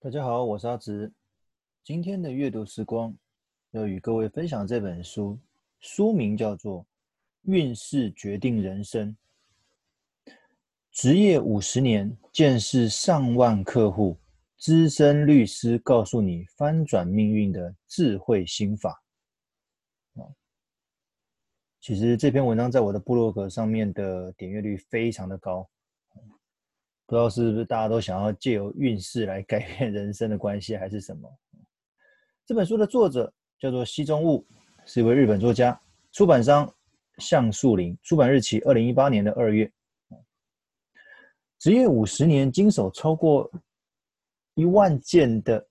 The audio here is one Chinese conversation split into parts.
大家好，我是阿直。今天的阅读时光要与各位分享这本书，书名叫做《运势决定人生》。职业五十年，见识上万客户，资深律师告诉你翻转命运的智慧心法。其实这篇文章在我的部落格上面的点阅率非常的高。不知道是不是大家都想要借由运势来改变人生的关系，还是什么？这本书的作者叫做西中悟，是一位日本作家，出版商橡树林，出版日期二零一八年的二月。职业五十年，经手超过一万件的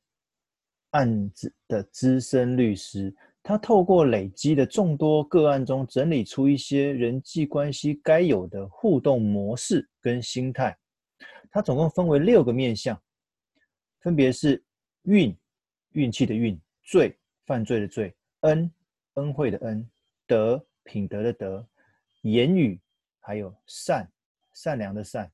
案子的资深律师，他透过累积的众多个案中，整理出一些人际关系该有的互动模式跟心态。它总共分为六个面相，分别是运，运气的运；罪，犯罪的罪；恩，恩惠的恩；德，品德的德；言语，还有善，善良的善。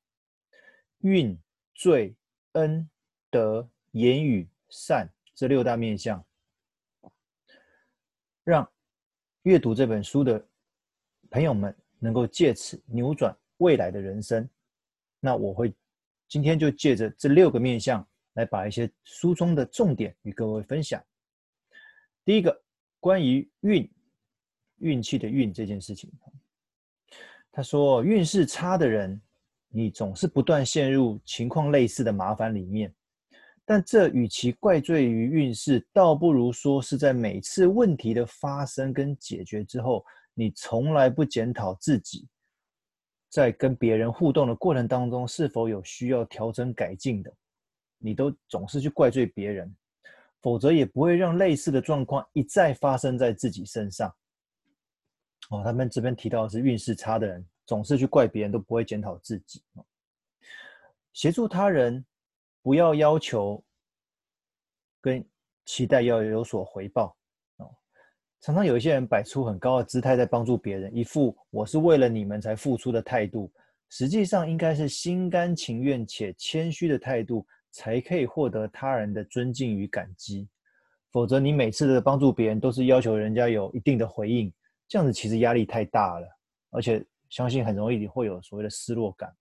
运、罪、恩、德、言语、善这六大面相，让阅读这本书的朋友们能够借此扭转未来的人生。那我会。今天就借着这六个面向来把一些书中的重点与各位分享。第一个，关于运，运气的运这件事情，他说运势差的人，你总是不断陷入情况类似的麻烦里面。但这与其怪罪于运势，倒不如说是在每次问题的发生跟解决之后，你从来不检讨自己。在跟别人互动的过程当中，是否有需要调整改进的？你都总是去怪罪别人，否则也不会让类似的状况一再发生在自己身上。哦，他们这边提到的是运势差的人，总是去怪别人，都不会检讨自己。协助他人，不要要求跟期待要有所回报。常常有一些人摆出很高的姿态在帮助别人，一副我是为了你们才付出的态度，实际上应该是心甘情愿且谦虚的态度，才可以获得他人的尊敬与感激。否则，你每次的帮助别人都是要求人家有一定的回应，这样子其实压力太大了，而且相信很容易会有所谓的失落感。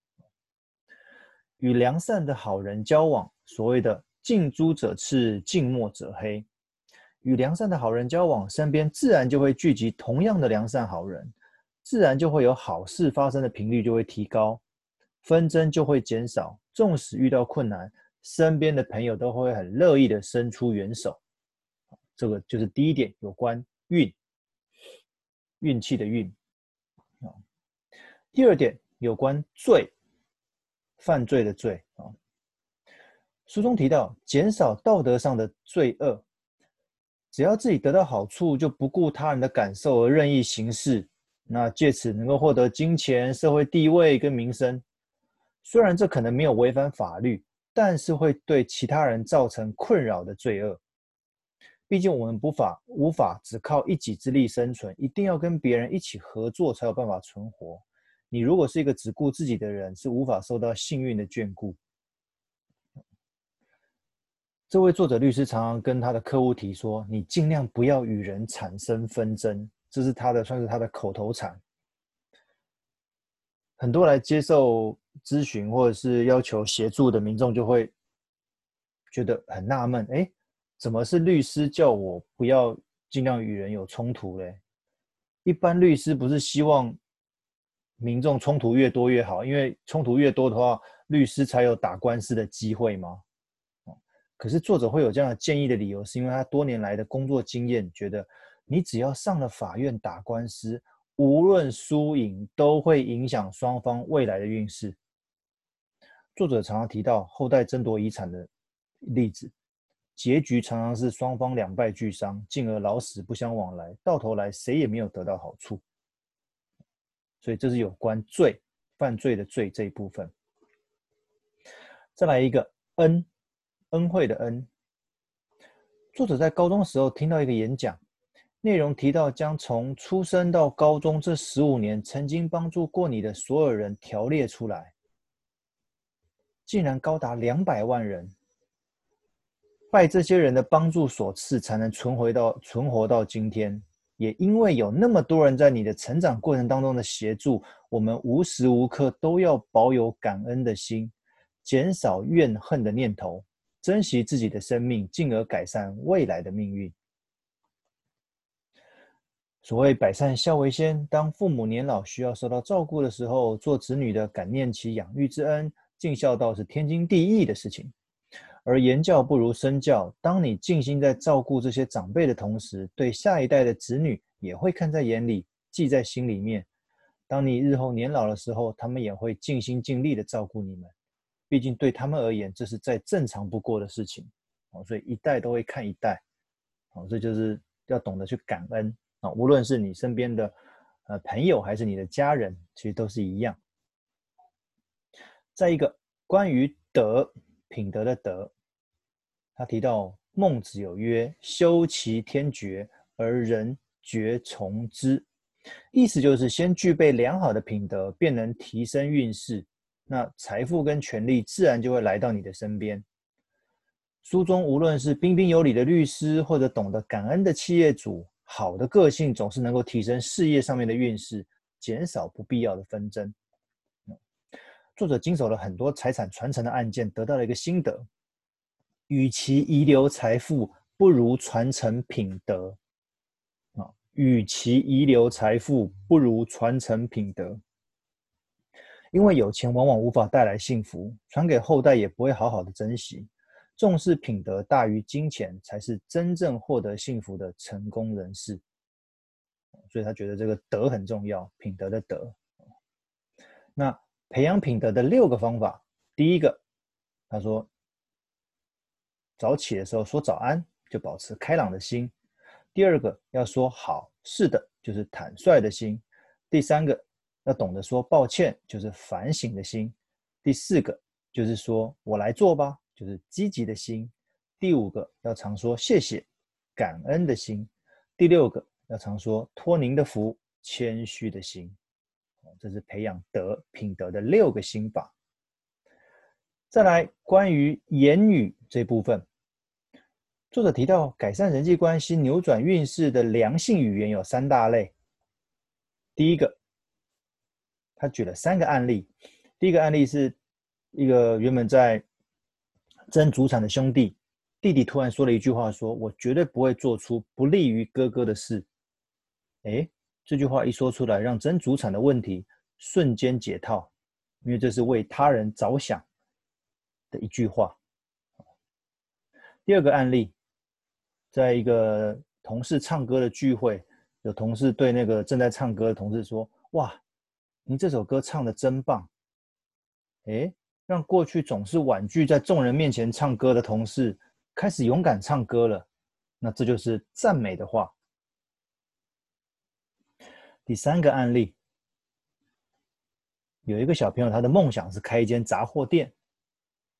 与良善的好人交往，所谓的近朱者赤，近墨者黑。与良善的好人交往，身边自然就会聚集同样的良善好人，自然就会有好事发生的频率就会提高，纷争就会减少。纵使遇到困难，身边的朋友都会很乐意的伸出援手。这个就是第一点，有关运，运气的运。第二点有关罪，犯罪的罪啊。书中提到，减少道德上的罪恶。只要自己得到好处，就不顾他人的感受而任意行事，那借此能够获得金钱、社会地位跟名声。虽然这可能没有违反法律，但是会对其他人造成困扰的罪恶。毕竟我们无法无法只靠一己之力生存，一定要跟别人一起合作才有办法存活。你如果是一个只顾自己的人，是无法受到幸运的眷顾。这位作者律师常常跟他的客户提说：“你尽量不要与人产生纷争。”这是他的，算是他的口头禅。很多来接受咨询或者是要求协助的民众就会觉得很纳闷：“哎，怎么是律师叫我不要尽量与人有冲突嘞？一般律师不是希望民众冲突越多越好，因为冲突越多的话，律师才有打官司的机会吗？”可是作者会有这样的建议的理由，是因为他多年来的工作经验，觉得你只要上了法院打官司，无论输赢，都会影响双方未来的运势。作者常常提到后代争夺遗产的例子，结局常常是双方两败俱伤，进而老死不相往来，到头来谁也没有得到好处。所以这是有关罪，犯罪的罪这一部分。再来一个恩。恩惠的恩。作者在高中时候听到一个演讲，内容提到将从出生到高中这十五年曾经帮助过你的所有人条列出来，竟然高达两百万人。拜这些人的帮助所赐，才能存回到存活到今天。也因为有那么多人在你的成长过程当中的协助，我们无时无刻都要保有感恩的心，减少怨恨的念头，珍惜自己的生命，进而改善未来的命运。所谓百善孝为先，当父母年老需要受到照顾的时候，做子女的感念其养育之恩，尽孝道是天经地义的事情。而言教不如身教。当你尽心在照顾这些长辈的同时，对下一代的子女也会看在眼里，记在心里面。当你日后年老的时候，他们也会尽心尽力的照顾你们。毕竟对他们而言，这是再正常不过的事情。哦，所以一代都会看一代。哦，这就是要懂得去感恩啊！无论是你身边的呃朋友，还是你的家人，其实都是一样。再一个，关于德。品德的德，他提到孟子有曰：“修其天爵，而人爵从之。”意思就是先具备良好的品德，便能提升运势，那财富跟权力自然就会来到你的身边。书中无论是彬彬有礼的律师，或者懂得感恩的企业主，好的个性总是能够提升事业上面的运势，减少不必要的纷争。作者经手了很多财产传承的案件，得到了一个心得：与其遗留财富，不如传承品德。啊，与其遗留财富，不如传承品德。因为有钱往往无法带来幸福，传给后代也不会好好的珍惜。重视品德大于金钱，才是真正获得幸福的成功人士。所以他觉得这个德很重要，品德的德。那。培养品德的六个方法，第一个，他说，早起的时候说早安，就保持开朗的心；第二个，要说好，是的，就是坦率的心；第三个，要懂得说抱歉，就是反省的心；第四个，就是说我来做吧，就是积极的心；第五个，要常说谢谢，感恩的心；第六个，要常说托您的福，谦虚的心。这是培养德品德的六个心法。再来，关于言语这部分，作者提到改善人际关系、扭转运势的良性语言有三大类。第一个，他举了三个案例。第一个案例是一个原本在争祖产的兄弟，弟弟突然说了一句话说：“我绝对不会做出不利于哥哥的事。”诶这句话一说出来，让争祖产的问题瞬间解套，因为这是为他人着想的一句话。第二个案例，在一个同事唱歌的聚会，有同事对那个正在唱歌的同事说：“哇，您这首歌唱的真棒！”诶，让过去总是婉拒在众人面前唱歌的同事开始勇敢唱歌了。那这就是赞美的话。第三个案例，有一个小朋友，他的梦想是开一间杂货店，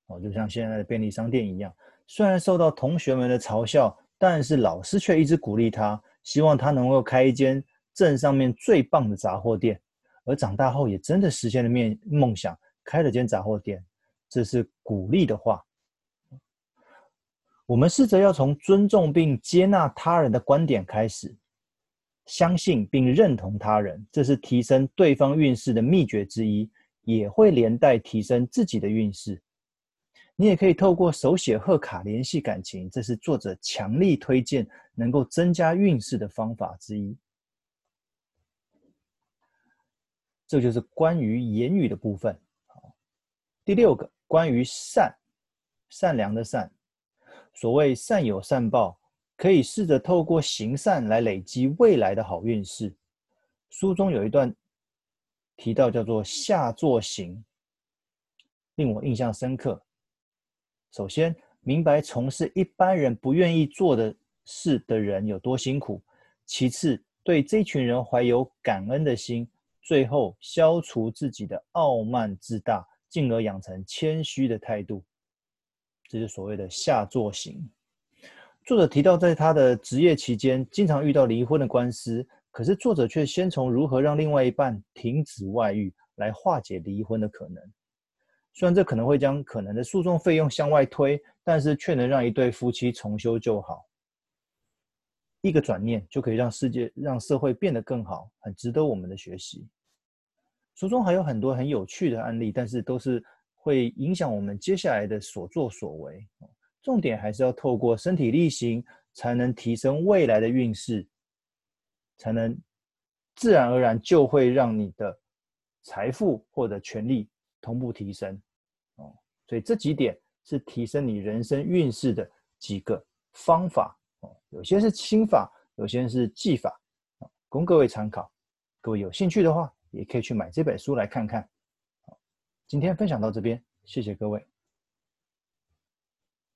哦，就像现在的便利商店一样。虽然受到同学们的嘲笑，但是老师却一直鼓励他，希望他能够开一间镇上面最棒的杂货店。而长大后，也真的实现了面梦想，开了间杂货店。这是鼓励的话。我们试着要从尊重并接纳他人的观点开始。相信并认同他人，这是提升对方运势的秘诀之一，也会连带提升自己的运势。你也可以透过手写贺卡联系感情，这是作者强力推荐能够增加运势的方法之一。这就是关于言语的部分。第六个，关于善，善良的善，所谓善有善报。可以试着透过行善来累积未来的好运势。书中有一段提到，叫做“下作行”，令我印象深刻。首先，明白从事一般人不愿意做的事的人有多辛苦；其次，对这群人怀有感恩的心；最后，消除自己的傲慢自大，进而养成谦虚的态度。这是所谓的“下作型”。作者提到，在他的职业期间，经常遇到离婚的官司，可是作者却先从如何让另外一半停止外遇来化解离婚的可能。虽然这可能会将可能的诉讼费用向外推，但是却能让一对夫妻重修旧好。一个转念就可以让世界、让社会变得更好，很值得我们的学习。书中还有很多很有趣的案例，但是都是会影响我们接下来的所作所为。重点还是要透过身体力行，才能提升未来的运势，才能自然而然就会让你的财富或者权力。同步提升，哦，所以这几点是提升你人生运势的几个方法，有些是心法，有些是技法，供各位参考。各位有兴趣的话，也可以去买这本书来看看。今天分享到这边，谢谢各位。